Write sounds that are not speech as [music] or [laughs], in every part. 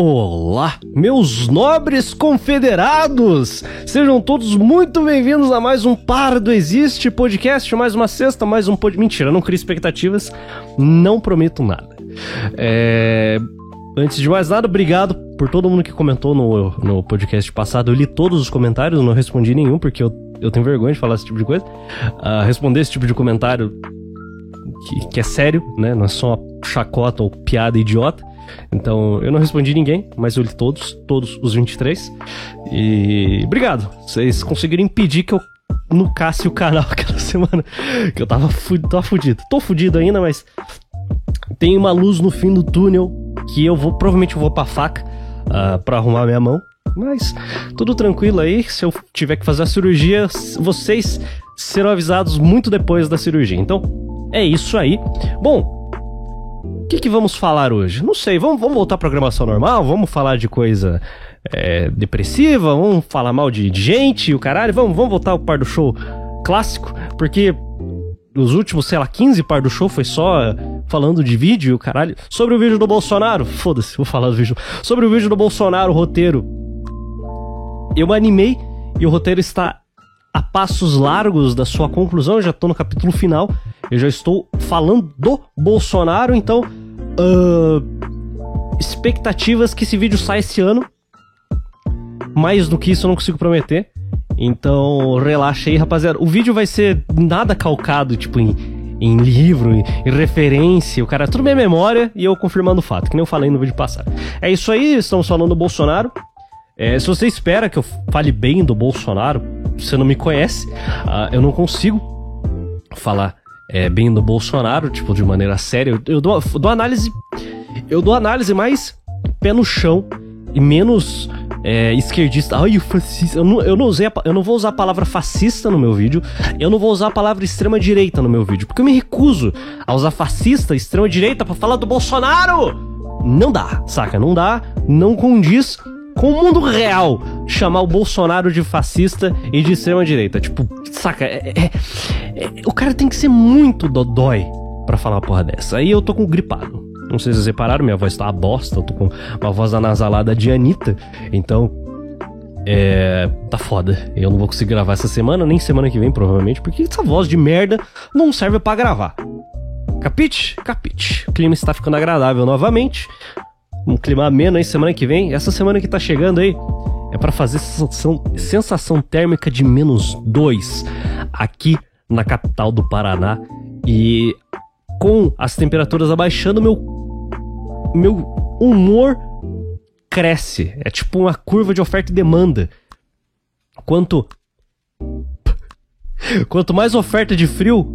Olá, meus nobres confederados! Sejam todos muito bem-vindos a mais um Pardo Existe podcast, mais uma sexta, mais um pod... Mentira, não crio expectativas, não prometo nada. É... Antes de mais nada, obrigado por todo mundo que comentou no, no podcast passado. Eu li todos os comentários, não respondi nenhum, porque eu, eu tenho vergonha de falar esse tipo de coisa. Uh, responder esse tipo de comentário que, que é sério, né? Não é só uma chacota ou piada idiota. Então, eu não respondi ninguém, mas eu li todos, todos os 23. E obrigado. Vocês conseguiram impedir que eu nucasse o canal [laughs] aquela semana. Que eu tava, fu tava fudido. Tô fudido ainda, mas tem uma luz no fim do túnel que eu vou, provavelmente eu vou pra faca uh, pra arrumar minha mão. Mas tudo tranquilo aí. Se eu tiver que fazer a cirurgia, vocês serão avisados muito depois da cirurgia. Então, é isso aí. Bom, o que, que, vamos falar hoje? Não sei, vamos, vamos voltar à programação normal? Vamos falar de coisa é, depressiva? Vamos falar mal de, gente e o caralho? Vamos, vamos voltar ao par do show clássico? Porque os últimos, sei lá, 15 par do show foi só falando de vídeo e o caralho. Sobre o vídeo do Bolsonaro, foda-se, vou falar do vídeo. Sobre o vídeo do Bolsonaro, o roteiro. Eu animei e o roteiro está a passos largos da sua conclusão, eu já tô no capítulo final. Eu já estou falando do Bolsonaro, então. Uh, expectativas que esse vídeo saia esse ano. Mais do que isso eu não consigo prometer. Então, relaxa aí, rapaziada. O vídeo vai ser nada calcado, tipo, em, em livro, em, em, referência. O cara, tudo minha memória e eu confirmando o fato, que nem eu falei no vídeo passado. É isso aí, estamos falando do Bolsonaro. É, se você espera que eu fale bem do Bolsonaro, você não me conhece, uh, eu não consigo falar é, bem do Bolsonaro, tipo, de maneira séria. Eu, eu dou, dou análise. Eu dou análise mais pé no chão e menos é, esquerdista. Ai, o fascista. Eu não, eu, não usei a, eu não vou usar a palavra fascista no meu vídeo. Eu não vou usar a palavra extrema-direita no meu vídeo. Porque eu me recuso a usar fascista, extrema-direita para falar do Bolsonaro. Não dá, saca? Não dá, não condiz com o mundo real chamar o Bolsonaro de fascista e de extrema-direita. Tipo, saca? É, é, é, o cara tem que ser muito dodói para falar uma porra dessa. Aí eu tô com gripado. Não sei se vocês repararam, minha voz tá uma bosta. Eu tô com uma voz anasalada de Anitta. Então, é. Tá foda. Eu não vou conseguir gravar essa semana, nem semana que vem, provavelmente, porque essa voz de merda não serve para gravar. Capite? Capite. O clima está ficando agradável novamente um clima ameno aí semana que vem. Essa semana que tá chegando aí é para fazer sensação, sensação térmica de menos 2 aqui na capital do Paraná. E com as temperaturas abaixando, meu, meu humor cresce. É tipo uma curva de oferta e demanda. Quanto. Quanto mais oferta de frio,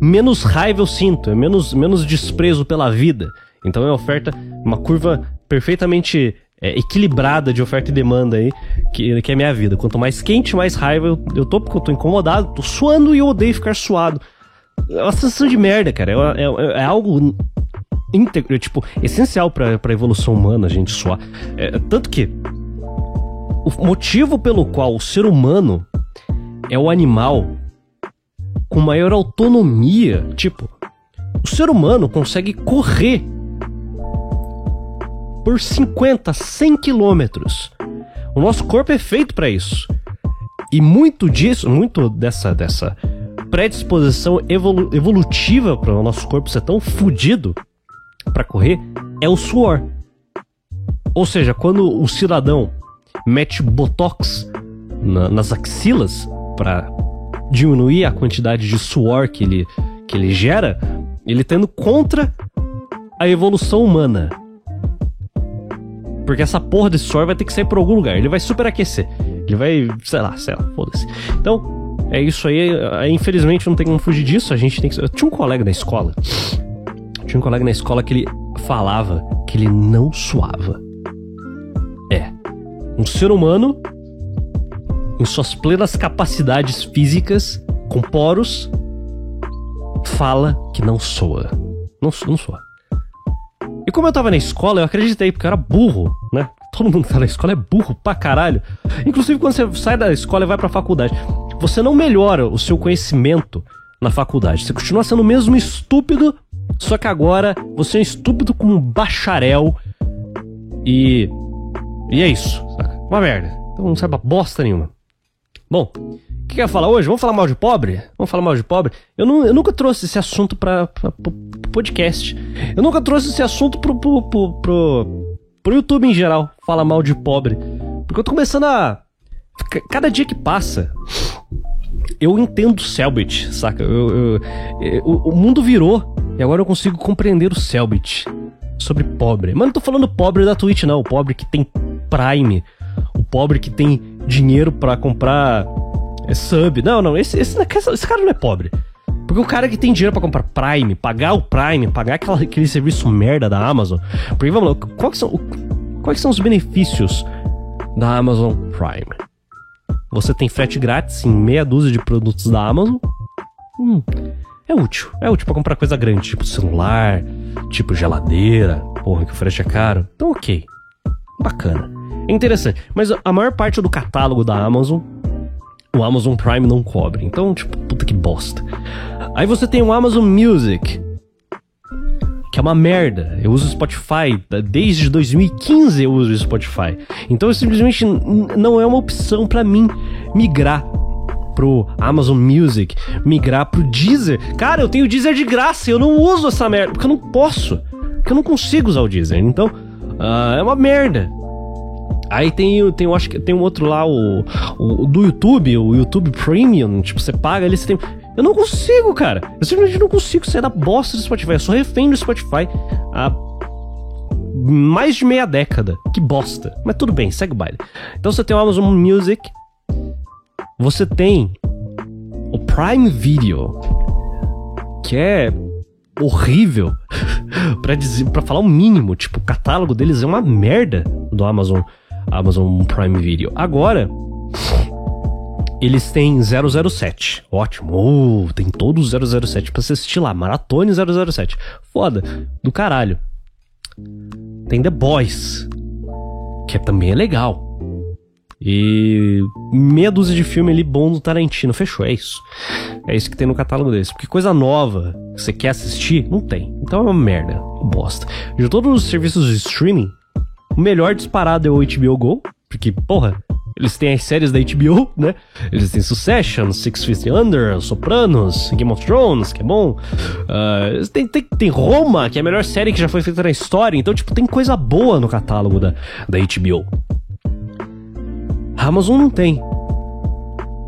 menos raiva eu sinto, é menos, menos desprezo pela vida. Então é oferta, uma curva perfeitamente é, equilibrada de oferta e demanda aí, que, que é a minha vida. Quanto mais quente, mais raiva eu, eu tô, porque eu tô incomodado, tô suando e eu odeio ficar suado. É uma sensação de merda, cara. É, é, é algo íntegro, tipo, essencial pra, pra evolução humana a gente suar. É, tanto que o motivo pelo qual o ser humano é o animal com maior autonomia, tipo, o ser humano consegue correr por 50, 100 quilômetros. O nosso corpo é feito para isso. E muito disso, muito dessa, dessa predisposição evolu evolutiva para o nosso corpo ser tão fudido para correr é o suor. Ou seja, quando o cidadão mete botox na, nas axilas para diminuir a quantidade de suor que ele, que ele gera, ele tendo contra a evolução humana. Porque essa porra desse suor vai ter que sair por algum lugar. Ele vai superaquecer. Ele vai, sei lá, sei lá, foda-se. Então, é isso aí. Infelizmente não tem como fugir disso. A gente tem que. Eu tinha um colega na escola. Tinha um colega na escola que ele falava que ele não suava. É. Um ser humano, em suas plenas capacidades físicas, com poros, fala que não soa. Não, não soa. E como eu tava na escola, eu acreditei, porque eu era burro, né? Todo mundo que tá na escola é burro pra caralho. Inclusive, quando você sai da escola e vai pra faculdade, você não melhora o seu conhecimento na faculdade. Você continua sendo o mesmo estúpido, só que agora você é um estúpido com um bacharel e E é isso, saca? Uma merda. Então não serve pra bosta nenhuma. Bom, o que quer falar hoje? Vamos falar mal de pobre? Vamos falar mal de pobre? Eu, não, eu nunca trouxe esse assunto pro podcast. Eu nunca trouxe esse assunto pro, pro, pro, pro, pro YouTube em geral. Falar mal de pobre. Porque eu tô começando a. Cada dia que passa, eu entendo o Selbit, saca? Eu, eu, eu, o, mundo virou e agora eu consigo compreender o Selbit sobre pobre. Mas não tô falando pobre da Twitch, não. O pobre que tem Prime. O pobre que tem dinheiro para comprar é, sub. Não, não. Esse, esse, esse cara não é pobre. Porque o cara que tem dinheiro para comprar Prime, pagar o Prime, pagar aquela, aquele serviço merda da Amazon. Porque vamos lá, quais são, quais são os benefícios da Amazon Prime? Você tem frete grátis em meia dúzia de produtos da Amazon. Hum, é útil. É útil para comprar coisa grande, tipo celular, tipo geladeira. Porra, que o frete é caro. Então, ok. Bacana. É interessante. Mas a maior parte do catálogo da Amazon, o Amazon Prime não cobre. Então, tipo, puta que bosta. Aí você tem o Amazon Music, que é uma merda. Eu uso Spotify, desde 2015 eu uso Spotify. Então simplesmente não é uma opção para mim migrar pro Amazon Music, migrar pro Deezer. Cara, eu tenho Deezer de graça, eu não uso essa merda, porque eu não posso, porque eu não consigo usar o Deezer. Então, uh, é uma merda. Aí tem, tem, eu acho que tem um outro lá, o, o, do YouTube, o YouTube Premium, tipo, você paga ali, você tem. Eu não consigo, cara. Eu simplesmente não consigo sair da bosta do Spotify. Eu sou refém do Spotify há mais de meia década. Que bosta. Mas tudo bem, segue o baile. Então você tem o Amazon Music. Você tem o Prime Video. Que é horrível. [laughs] para dizer, para falar o mínimo, tipo, o catálogo deles é uma merda do Amazon Amazon Prime Video. Agora, eles têm 007. Ótimo. Oh, tem todos os 007 pra você assistir lá. Maratone 007. Foda. Do caralho. Tem The Boys. Que também é legal. E meia dúzia de filme ali bom do Tarantino. Fechou, é isso. É isso que tem no catálogo deles. Porque coisa nova que você quer assistir, não tem. Então é uma merda. Bosta. De todos os serviços de streaming, o melhor disparado é o HBO Go. Porque, porra, eles têm as séries da HBO, né? Eles têm Succession, Six Feet Under, Sopranos, Game of Thrones, que é bom. Uh, tem, tem, tem Roma, que é a melhor série que já foi feita na história. Então, tipo, tem coisa boa no catálogo da, da HBO. A Amazon não tem.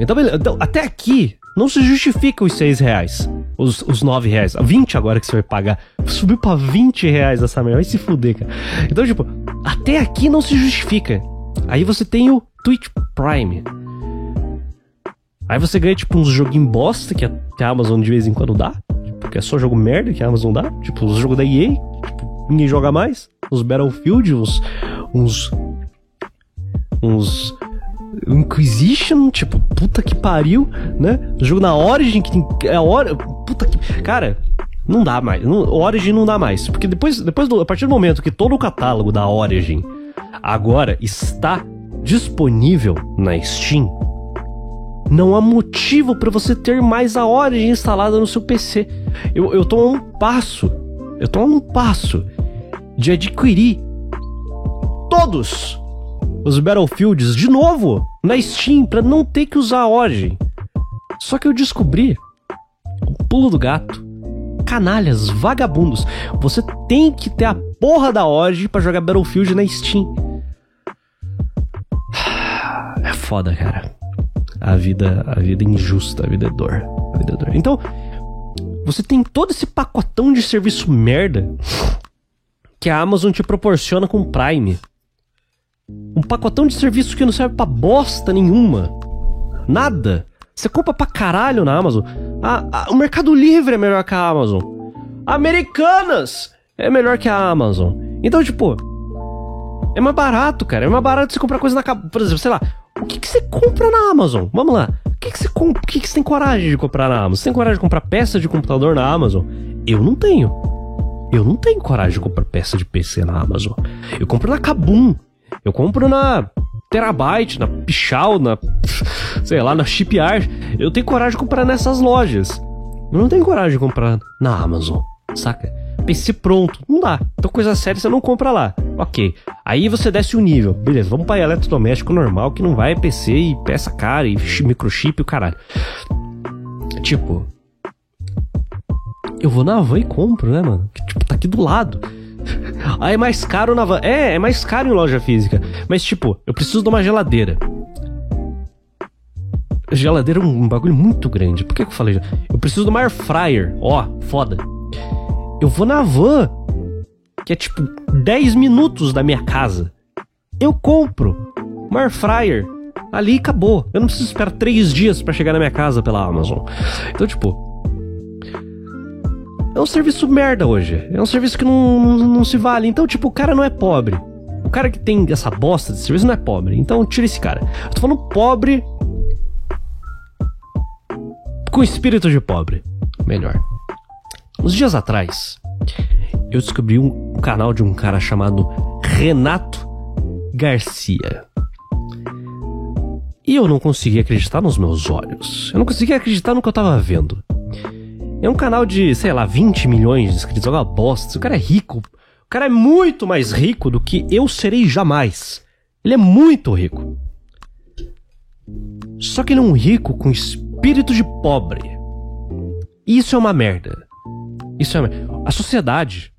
Então, beleza. Então, até aqui, não se justifica os 6 reais. Os, os 9 reais. 20 agora que você vai pagar. Subiu pra 20 reais essa merda. Vai se fuder, cara. Então, tipo, até aqui não se justifica. Aí você tem o Twitch Prime. Aí você ganha, tipo, uns joguinhos bosta que a, Amazon de vez em quando dá. Tipo, que é só jogo merda que a Amazon dá. Tipo, os jogos da EA. Tipo, ninguém joga mais. Uns Battlefield, uns. Uns. Uns. Inquisition, tipo, puta que pariu, né? Jogo na Origin, que tem. É a hora. Puta que. Cara, não dá mais. Não, Origin não dá mais. Porque depois, depois do, a partir do momento que todo o catálogo da Origin agora está disponível na Steam, não há motivo para você ter mais a Origin instalada no seu PC. Eu, eu tô a um passo, eu tô a um passo de adquirir todos os Battlefields de novo na Steam para não ter que usar a Origin. Só que eu descobri o pulo do gato. Canalhas, vagabundos, você tem que ter a porra da Origin para jogar Battlefield na Steam [sighs] foda, cara. A vida, a vida é injusta, a vida é dor. A vida é dor. Então, você tem todo esse pacotão de serviço merda que a Amazon te proporciona com o Prime. Um pacotão de serviço que não serve pra bosta nenhuma. Nada. Você compra pra caralho na Amazon. A, a, o Mercado Livre é melhor que a Amazon. Americanas é melhor que a Amazon. Então, tipo, é mais barato, cara. É mais barato você comprar coisa na. Por exemplo, sei lá, o que, que você compra na Amazon? Vamos lá. O que, que você compra? O que, que você tem coragem de comprar na Amazon? Você tem coragem de comprar peça de computador na Amazon? Eu não tenho. Eu não tenho coragem de comprar peça de PC na Amazon. Eu compro na Kabum. Eu compro na Terabyte, na Pichal, na. Sei lá, na Shipyard. Eu tenho coragem de comprar nessas lojas. Eu não tenho coragem de comprar na Amazon, saca? PC pronto, não dá. Então coisa séria você não compra lá. Ok. Aí você desce o nível. Beleza, vamos para eletrodoméstico normal, que não vai PC e peça cara e microchip e o caralho. Tipo. Eu vou na van e compro, né, mano? Que, tipo, tá aqui do lado. [laughs] Aí é mais caro na van. É, é mais caro em loja física. Mas, tipo, eu preciso de uma geladeira. Geladeira é um bagulho muito grande. Por que, que eu falei? Eu preciso de uma air fryer. Ó, foda. Eu vou na van, que é tipo 10 minutos da minha casa. Eu compro uma air fryer. Ali acabou. Eu não preciso esperar 3 dias para chegar na minha casa pela Amazon. Então, tipo, é um serviço merda hoje. É um serviço que não, não, não, se vale. Então, tipo, o cara não é pobre. O cara que tem essa bosta de serviço não é pobre. Então, tira esse cara. Eu tô falando pobre com espírito de pobre. Melhor. Uns dias atrás, eu descobri um canal de um cara chamado Renato Garcia. E eu não conseguia acreditar nos meus olhos. Eu não conseguia acreditar no que eu tava vendo. É um canal de, sei lá, 20 milhões de inscritos, uma bosta. O cara é rico. O cara é muito mais rico do que eu serei jamais. Ele é muito rico. Só que ele é um rico com espírito de pobre. Isso é uma merda. Isso é a sociedade.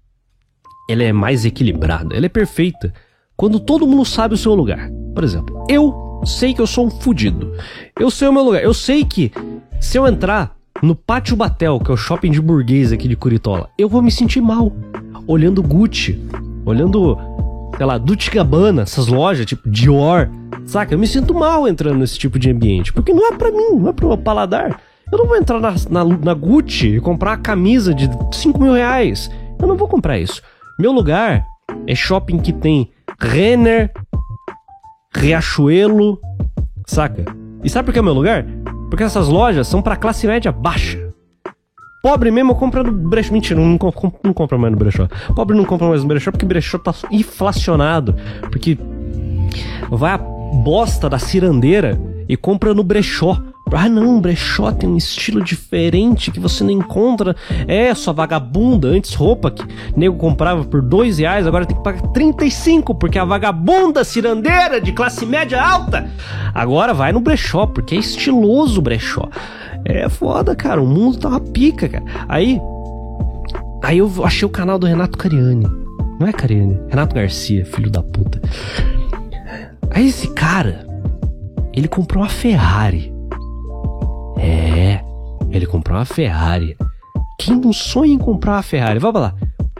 Ela é mais equilibrada, ela é perfeita quando todo mundo sabe o seu lugar. Por exemplo, eu sei que eu sou um fudido. Eu sei o meu lugar. Eu sei que se eu entrar no Pátio Batel, que é o shopping de burguês aqui de Curitola, eu vou me sentir mal olhando Gucci, olhando, sei lá, Dolce Gabbana, essas lojas tipo Dior, saca? Eu me sinto mal entrando nesse tipo de ambiente, porque não é para mim, não é pro meu paladar. Eu não vou entrar na, na, na Gucci e comprar uma camisa de 5 mil reais. Eu não vou comprar isso. Meu lugar é shopping que tem Renner, Riachuelo, saca? E sabe por que é meu lugar? Porque essas lojas são para classe média baixa. Pobre mesmo compra no brechó. Mentira, não, não, não compra mais no brechó. Pobre não compra mais no brechó porque o brechó tá inflacionado. Porque vai a bosta da cirandeira e compra no brechó. Ah não, brechó tem um estilo diferente que você não encontra. É, sua vagabunda, antes roupa que nego comprava por dois reais, agora tem que pagar 35, porque a vagabunda cirandeira de classe média alta. Agora vai no brechó, porque é estiloso o brechó. É foda, cara, o mundo tá uma pica, cara. Aí, aí eu achei o canal do Renato Cariani. Não é Cariani, Renato Garcia, filho da puta. Aí esse cara, ele comprou uma Ferrari. É, ele comprou uma Ferrari. Quem não sonha em comprar uma Ferrari? Vamos lá.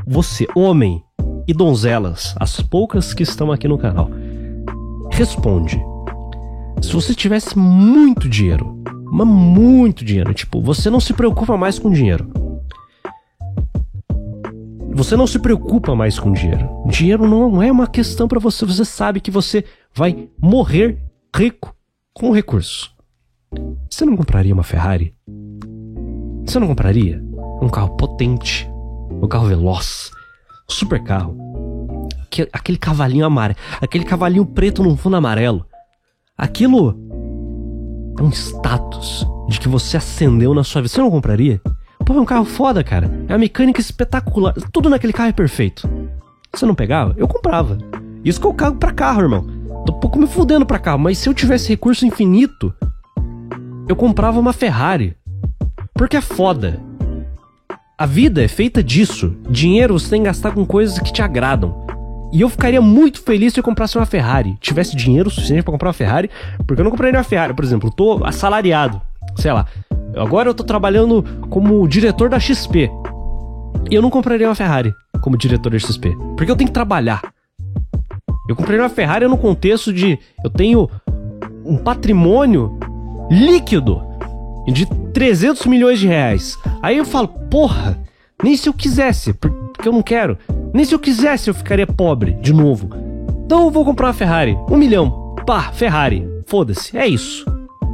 Você, homem e donzelas, as poucas que estão aqui no canal, responde. Se você tivesse muito dinheiro, mas muito dinheiro, tipo, você não se preocupa mais com dinheiro. Você não se preocupa mais com dinheiro. Dinheiro não é uma questão para você. Você sabe que você vai morrer rico com recursos. Você não compraria uma Ferrari? Você não compraria um carro potente, um carro veloz, um super carro, aquele cavalinho amarelo, aquele cavalinho preto num fundo amarelo. Aquilo é um status de que você acendeu na sua vida. Você não compraria? Pô, é um carro foda, cara. É uma mecânica espetacular. Tudo naquele carro é perfeito. Você não pegava? Eu comprava. Isso que eu cago pra carro, irmão. Tô um pouco me fudendo pra carro, mas se eu tivesse recurso infinito, eu comprava uma Ferrari. Porque é foda. A vida é feita disso. Dinheiro você tem que gastar com coisas que te agradam. E eu ficaria muito feliz se eu comprasse uma Ferrari. Tivesse dinheiro suficiente para comprar uma Ferrari, porque eu não compraria uma Ferrari, por exemplo, eu tô assalariado, sei lá. Agora eu tô trabalhando como diretor da XP. E eu não compraria uma Ferrari como diretor da XP, porque eu tenho que trabalhar. Eu compraria uma Ferrari no contexto de eu tenho um patrimônio líquido de 300 milhões de reais. Aí eu falo, porra, nem se eu quisesse, porque eu não quero, nem se eu quisesse eu ficaria pobre de novo. Então eu vou comprar uma Ferrari, um milhão, pá, Ferrari, foda-se, é isso.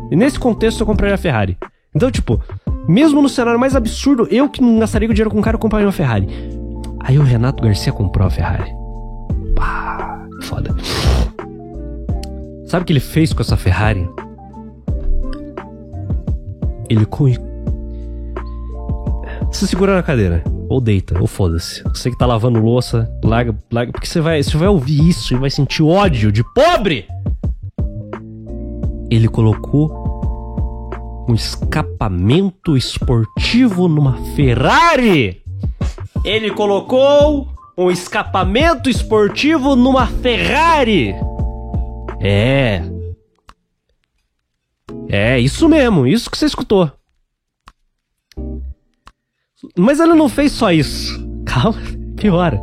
E nesse contexto eu compraria a Ferrari. Então, tipo, mesmo no cenário mais absurdo, eu que não gastaria o dinheiro com o cara, eu compraria uma Ferrari. Aí o Renato Garcia comprou a Ferrari. Pá, foda. Sabe o que ele fez com essa Ferrari? Ele com. Se segura na cadeira. ou deita, ou foda-se. Você que tá lavando louça, larga, larga, porque você vai, você vai ouvir isso e vai sentir ódio de pobre. Ele colocou um escapamento esportivo numa Ferrari. Ele colocou um escapamento esportivo numa Ferrari. É. É, isso mesmo, isso que você escutou. Mas ele não fez só isso. [laughs] Calma, piora.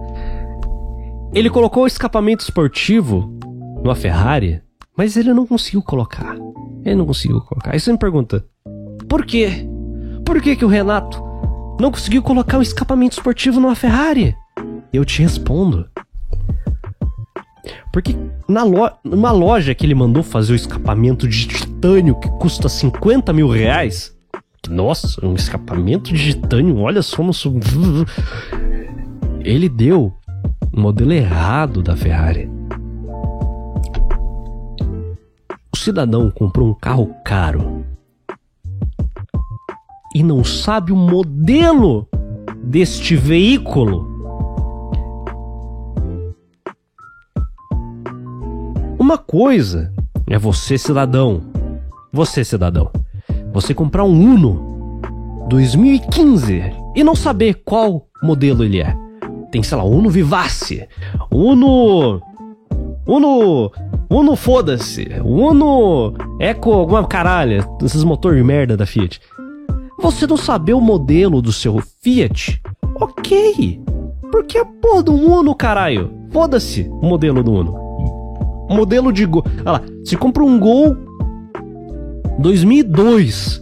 Ele colocou o escapamento esportivo numa Ferrari, mas ele não conseguiu colocar. Ele não conseguiu colocar. Aí você me pergunta: por quê? Por que, que o Renato não conseguiu colocar um escapamento esportivo numa Ferrari? Eu te respondo. Porque na lo numa loja que ele mandou fazer o escapamento de titânio que custa 50 mil reais. Nossa, um escapamento de titânio, olha só no sub... Ele deu o modelo errado da Ferrari. O cidadão comprou um carro caro e não sabe o modelo deste veículo. Uma coisa é você, cidadão, você, cidadão, você comprar um Uno 2015 e não saber qual modelo ele é. Tem, sei lá, Uno Vivace, Uno. Uno. Uno foda-se, Uno Eco alguma caralho, esses motor de merda da Fiat. Você não saber o modelo do seu Fiat? Ok. Porque a porra do Uno, caralho. Foda-se o modelo do Uno modelo de Gol. Olha lá, você compra um Gol 2002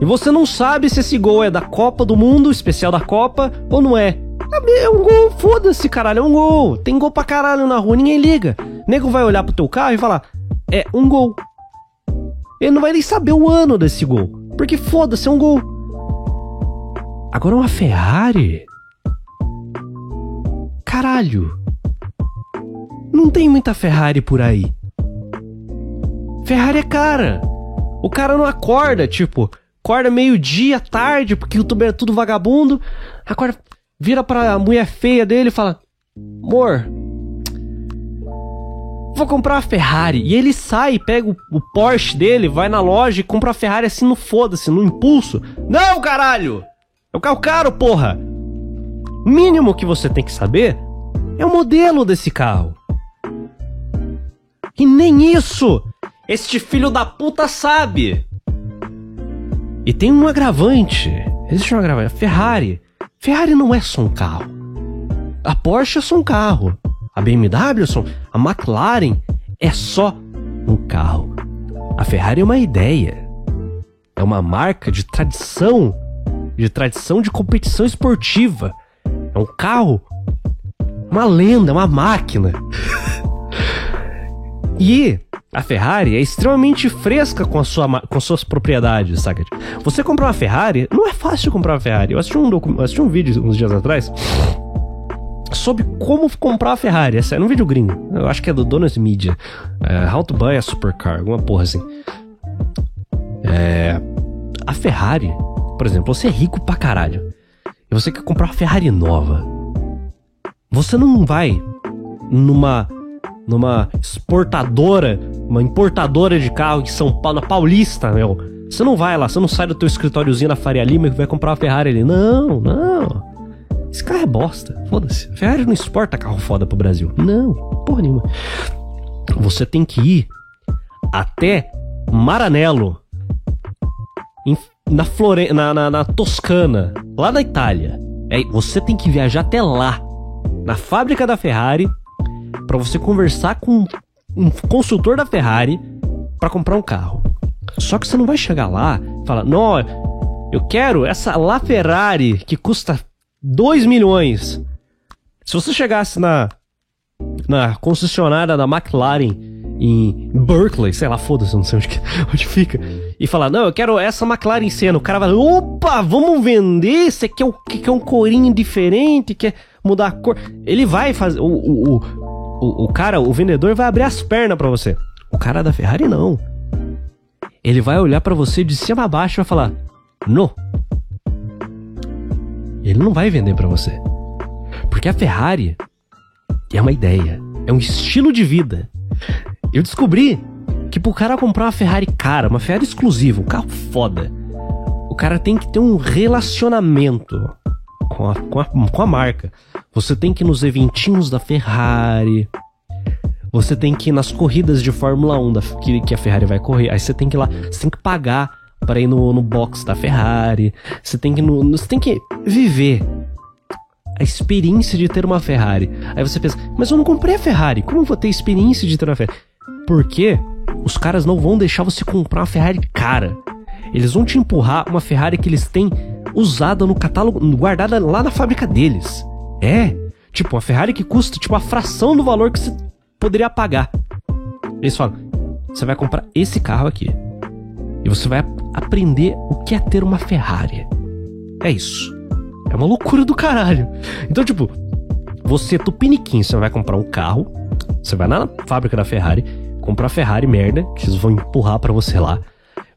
e você não sabe se esse Gol é da Copa do Mundo, especial da Copa, ou não é. É um gol, foda-se, caralho, é um gol. Tem gol pra caralho na rua, ninguém liga. O nego vai olhar pro teu carro e falar: é um gol. Ele não vai nem saber o ano desse gol, porque foda-se, é um gol. Agora uma Ferrari. Caralho. Não tem muita Ferrari por aí. Ferrari é cara. O cara não acorda, tipo, acorda meio-dia, tarde, porque o youtuber é tudo vagabundo. Acorda, vira pra mulher feia dele e fala: Amor, vou comprar uma Ferrari. E ele sai, pega o, o Porsche dele, vai na loja e compra a Ferrari assim no foda-se, no impulso. Não, caralho! É o carro caro, porra! O mínimo que você tem que saber é o modelo desse carro. E nem isso este filho da puta sabe. E tem um agravante. Existe um agravante. A Ferrari. Ferrari não é só um carro. A Porsche é só um carro. A BMW é só. A McLaren é só um carro. A Ferrari é uma ideia. É uma marca de tradição. De tradição de competição esportiva. É um carro. Uma lenda, uma máquina. [laughs] E a Ferrari é extremamente fresca com, sua, com suas propriedades, saca? Você comprar uma Ferrari, não é fácil comprar uma Ferrari. Eu assisti um, assisti um vídeo uns dias atrás sobre como comprar a Ferrari. Essa é um vídeo gringo. Eu acho que é do Donos Media. É, How to Buy a Supercar, alguma porra assim. É, a Ferrari, por exemplo, você é rico pra caralho. E você quer comprar uma Ferrari nova. Você não vai numa numa exportadora, uma importadora de carro em São Paulo, na Paulista, meu. Você não vai lá, você não sai do teu escritóriozinho na Faria Lima e vai comprar uma Ferrari ali. Não, não. Esse carro é bosta. Foda-se. Ferrari não exporta carro foda pro Brasil. Não, porra nenhuma. Você tem que ir até Maranello, em, na, Flore na, na, na Toscana, lá na Itália. É, você tem que viajar até lá, na fábrica da Ferrari, para você conversar com um consultor da Ferrari para comprar um carro. Só que você não vai chegar lá e falar: "Não, eu quero essa La Ferrari que custa 2 milhões". Se você chegasse na na concessionária da McLaren em Berkeley, sei lá, foda-se, não sei onde, que, [laughs] onde fica, e falar, não, eu quero essa McLaren em cena. O cara vai, opa, vamos vender? Você quer, quer um corinho diferente? Quer mudar a cor? Ele vai fazer. O, o, o, o cara, o vendedor vai abrir as pernas para você. O cara da Ferrari não. Ele vai olhar para você de cima a baixo e vai falar: "No". Ele não vai vender para você. Porque a Ferrari é uma ideia, é um estilo de vida. Eu descobri que pro cara comprar uma Ferrari cara, uma Ferrari exclusiva, um carro foda, o cara tem que ter um relacionamento com a, com a, com a marca. Você tem que ir nos eventinhos da Ferrari. Você tem que ir nas corridas de Fórmula 1 da, que, que a Ferrari vai correr. Aí você tem que ir lá, você tem que pagar para ir no, no box da Ferrari. Você tem que no, você tem que viver a experiência de ter uma Ferrari. Aí você pensa, mas eu não comprei a Ferrari, como eu vou ter experiência de ter uma Ferrari? Porque os caras não vão deixar você comprar uma Ferrari cara. Eles vão te empurrar uma Ferrari que eles têm usada no catálogo, guardada lá na fábrica deles. É, tipo, uma Ferrari que custa tipo a fração do valor que você poderia pagar. Eles falam: você vai comprar esse carro aqui. E você vai aprender o que é ter uma Ferrari. É isso. É uma loucura do caralho. Então, tipo, você, tupiniquim, você vai comprar um carro, você vai na fábrica da Ferrari, comprar Ferrari merda, que eles vão empurrar para você lá.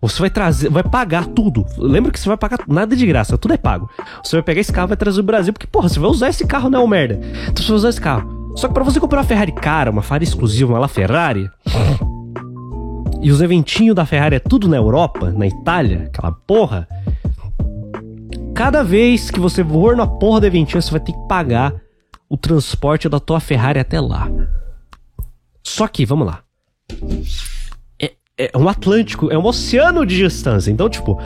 Você vai trazer, vai pagar tudo. Lembra que você vai pagar nada de graça, tudo é pago. Você vai pegar esse carro, vai trazer o Brasil, porque, porra, você vai usar esse carro, não, merda. Então você vai usar esse carro. Só que para você comprar uma Ferrari cara, uma Ferrari exclusiva, uma La Ferrari, [laughs] e os eventinhos da Ferrari é tudo na Europa, na Itália, aquela porra. Cada vez que você for na porra do eventinho, você vai ter que pagar o transporte da tua Ferrari até lá. Só que, vamos lá. É, é um Atlântico, é um oceano de distância. Então, tipo,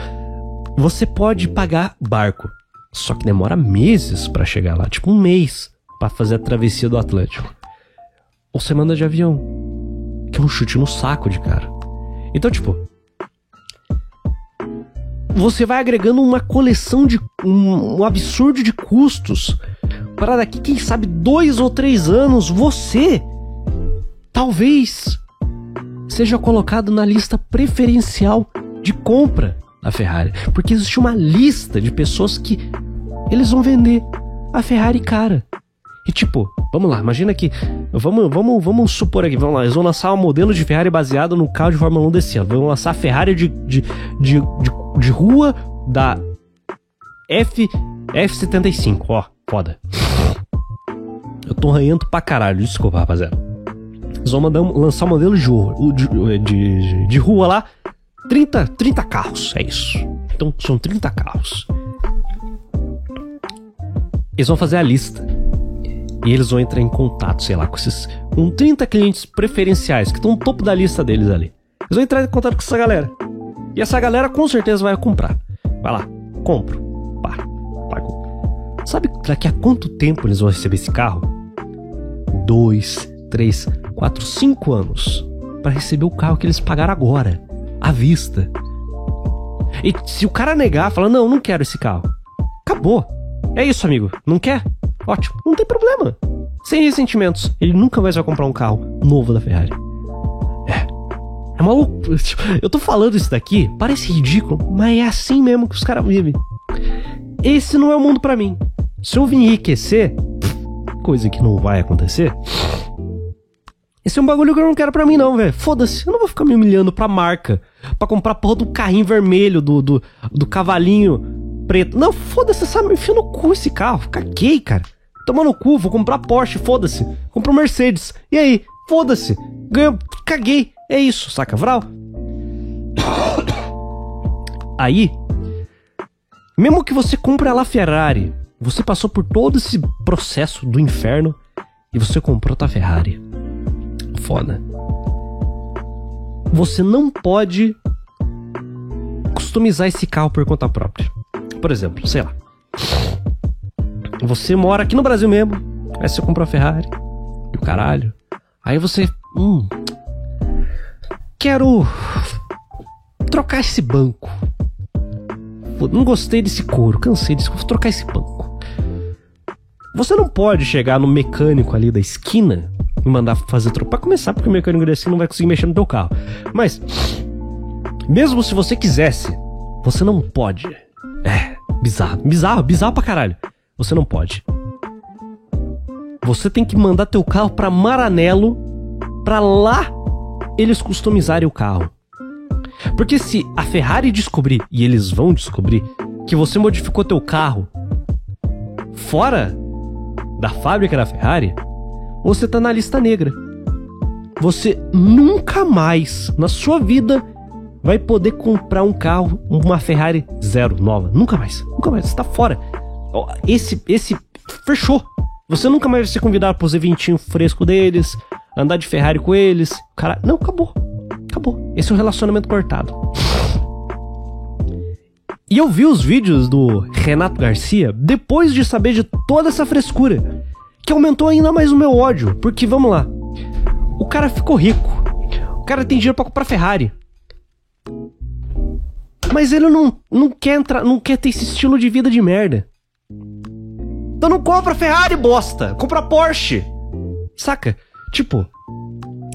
você pode pagar barco. Só que demora meses para chegar lá, tipo um mês para fazer a travessia do Atlântico. Ou você manda de avião, que é um chute no saco de cara. Então, tipo, você vai agregando uma coleção de um, um absurdo de custos para daqui, quem sabe, dois ou três anos, você talvez seja colocado na lista preferencial de compra da Ferrari, porque existe uma lista de pessoas que eles vão vender a Ferrari cara. E tipo, vamos lá, imagina que. Vamos, vamos, vamos supor aqui, vamos lá, eles vão lançar um modelo de Ferrari baseado no carro de Fórmula 1 desse ano. Vão lançar a Ferrari de, de, de, de, de rua da F, F75, ó, foda. Eu tô ranhento pra caralho, desculpa, rapaziada. Eles vão mandar, lançar um modelo de, de, de, de rua lá, 30, 30 carros, é isso. Então são 30 carros. Eles vão fazer a lista e eles vão entrar em contato, sei lá, com esses. com 30 clientes preferenciais que estão no topo da lista deles ali. Eles vão entrar em contato com essa galera. E essa galera com certeza vai comprar. Vai lá, compro. Pá, pago. Sabe daqui a quanto tempo eles vão receber esse carro? Dois, três, quatro, cinco anos para receber o carro que eles pagaram agora, à vista. E se o cara negar, falar, não, não quero esse carro. Acabou. É isso, amigo. Não quer? Ótimo, não tem problema. Sem ressentimentos. Ele nunca mais vai comprar um carro novo da Ferrari. É. É maluco. Eu tô falando isso daqui, parece ridículo, mas é assim mesmo que os caras vivem. Esse não é o mundo para mim. Se eu vir enriquecer, coisa que não vai acontecer, esse é um bagulho que eu não quero pra mim, não, velho. Foda-se, eu não vou ficar me humilhando pra marca. pra comprar porra do carrinho vermelho, do, do, do cavalinho preto. Não, foda-se, sabe? Enfia no cu esse carro. Caguei, cara. Toma no cu, vou comprar Porsche, foda-se. Compro Mercedes. E aí? Foda-se. Ganho, caguei. É isso, saca, Vral? [coughs] Aí, mesmo que você compre a La Ferrari, você passou por todo esse processo do inferno e você comprou a Ferrari. Foda. Você não pode customizar esse carro por conta própria. Por exemplo, sei lá. Você mora aqui no Brasil mesmo. Aí você comprou a Ferrari. E o caralho. Aí você. Hum. Quero. Trocar esse banco. Não gostei desse couro. Cansei disso. Vou trocar esse banco. Você não pode chegar no mecânico ali da esquina e mandar fazer trocar. Pra começar, porque o mecânico esquina não vai conseguir mexer no teu carro. Mas. Mesmo se você quisesse, você não pode. É, bizarro. Bizarro, bizarro pra caralho. Você não pode. Você tem que mandar teu carro para Maranello, para lá eles customizarem o carro. Porque se a Ferrari descobrir, e eles vão descobrir, que você modificou teu carro fora da fábrica da Ferrari, você tá na lista negra. Você nunca mais na sua vida vai poder comprar um carro, uma Ferrari zero nova. Nunca mais. Nunca mais. Você tá fora. Esse, esse fechou. Você nunca mais vai ser convidado pro eventinho fresco deles, andar de Ferrari com eles. Cara, não, acabou. Acabou. Esse é um relacionamento cortado. E eu vi os vídeos do Renato Garcia depois de saber de toda essa frescura, que aumentou ainda mais o meu ódio, porque vamos lá. O cara ficou rico. O cara tem dinheiro para comprar Ferrari. Mas ele não, não quer entrar, não quer ter esse estilo de vida de merda. Então não compra Ferrari, bosta. Compra Porsche. Saca? Tipo,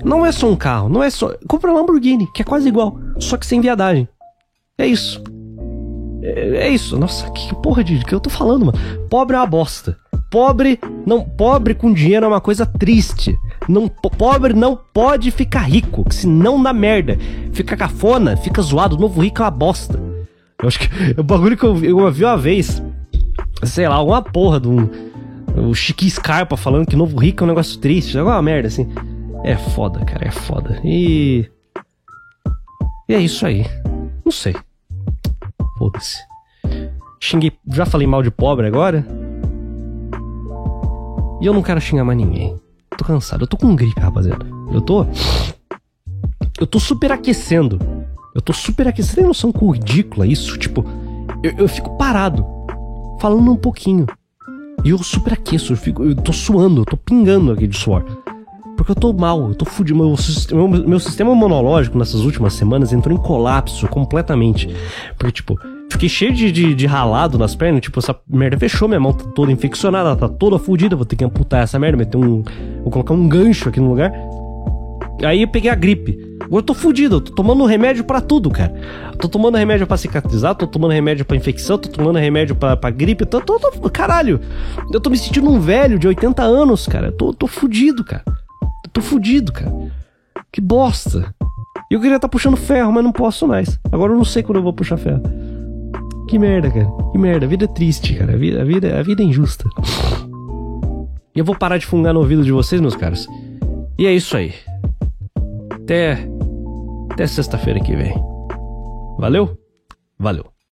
não é só um carro, não é só. Compra Lamborghini, que é quase igual, só que sem viadagem. É isso. É, é isso. Nossa, que porra de que eu tô falando, mano. Pobre é uma bosta. Pobre, não, pobre com dinheiro é uma coisa triste. Não, pobre não pode ficar rico, que senão dá merda. Fica cafona, fica zoado, o novo rico é uma bosta. Eu acho que [laughs] é o bagulho que eu, eu vi uma vez, sei lá, alguma porra de um, o Chiqui Scarpa falando que novo rico é um negócio triste, é uma merda assim. É foda, cara, é foda. E. E é isso aí. Não sei. Foda-se. Xinguei. Já falei mal de pobre agora? E eu não quero xingar mais ninguém. Tô cansado. Eu tô com gripe, rapaziada. Eu tô. Eu tô superaquecendo. Eu tô superaquecendo. Você tem noção com ridícula isso? Tipo, eu, eu fico parado, falando um pouquinho. E eu superaqueço. Eu, fico, eu tô suando, eu tô pingando aqui de suor. Porque eu tô mal, eu tô fudido. Meu, meu, meu sistema imunológico nessas últimas semanas entrou em colapso completamente. Porque, tipo, fiquei cheio de, de, de, ralado nas pernas. Tipo, essa merda fechou, minha mão tá toda infeccionada, tá toda fudida. Vou ter que amputar essa merda, meter um. Vou colocar um gancho aqui no lugar. Aí eu peguei a gripe. Agora eu tô fudido, eu tô tomando remédio para tudo, cara. Tô tomando remédio para cicatrizar, tô tomando remédio para infecção, tô tomando remédio pra gripe, tô, tô, tô, Caralho! Eu tô me sentindo um velho de 80 anos, cara. Eu tô, tô fudido, cara. Eu tô fudido, cara. Que bosta. Eu queria estar tá puxando ferro, mas não posso mais. Agora eu não sei quando eu vou puxar ferro. Que merda, cara. Que merda. A vida é triste, cara. A vida, a vida, a vida é injusta. E eu vou parar de fungar no ouvido de vocês, meus caras. E é isso aí. Até. Até sexta-feira que vem. Valeu? Valeu.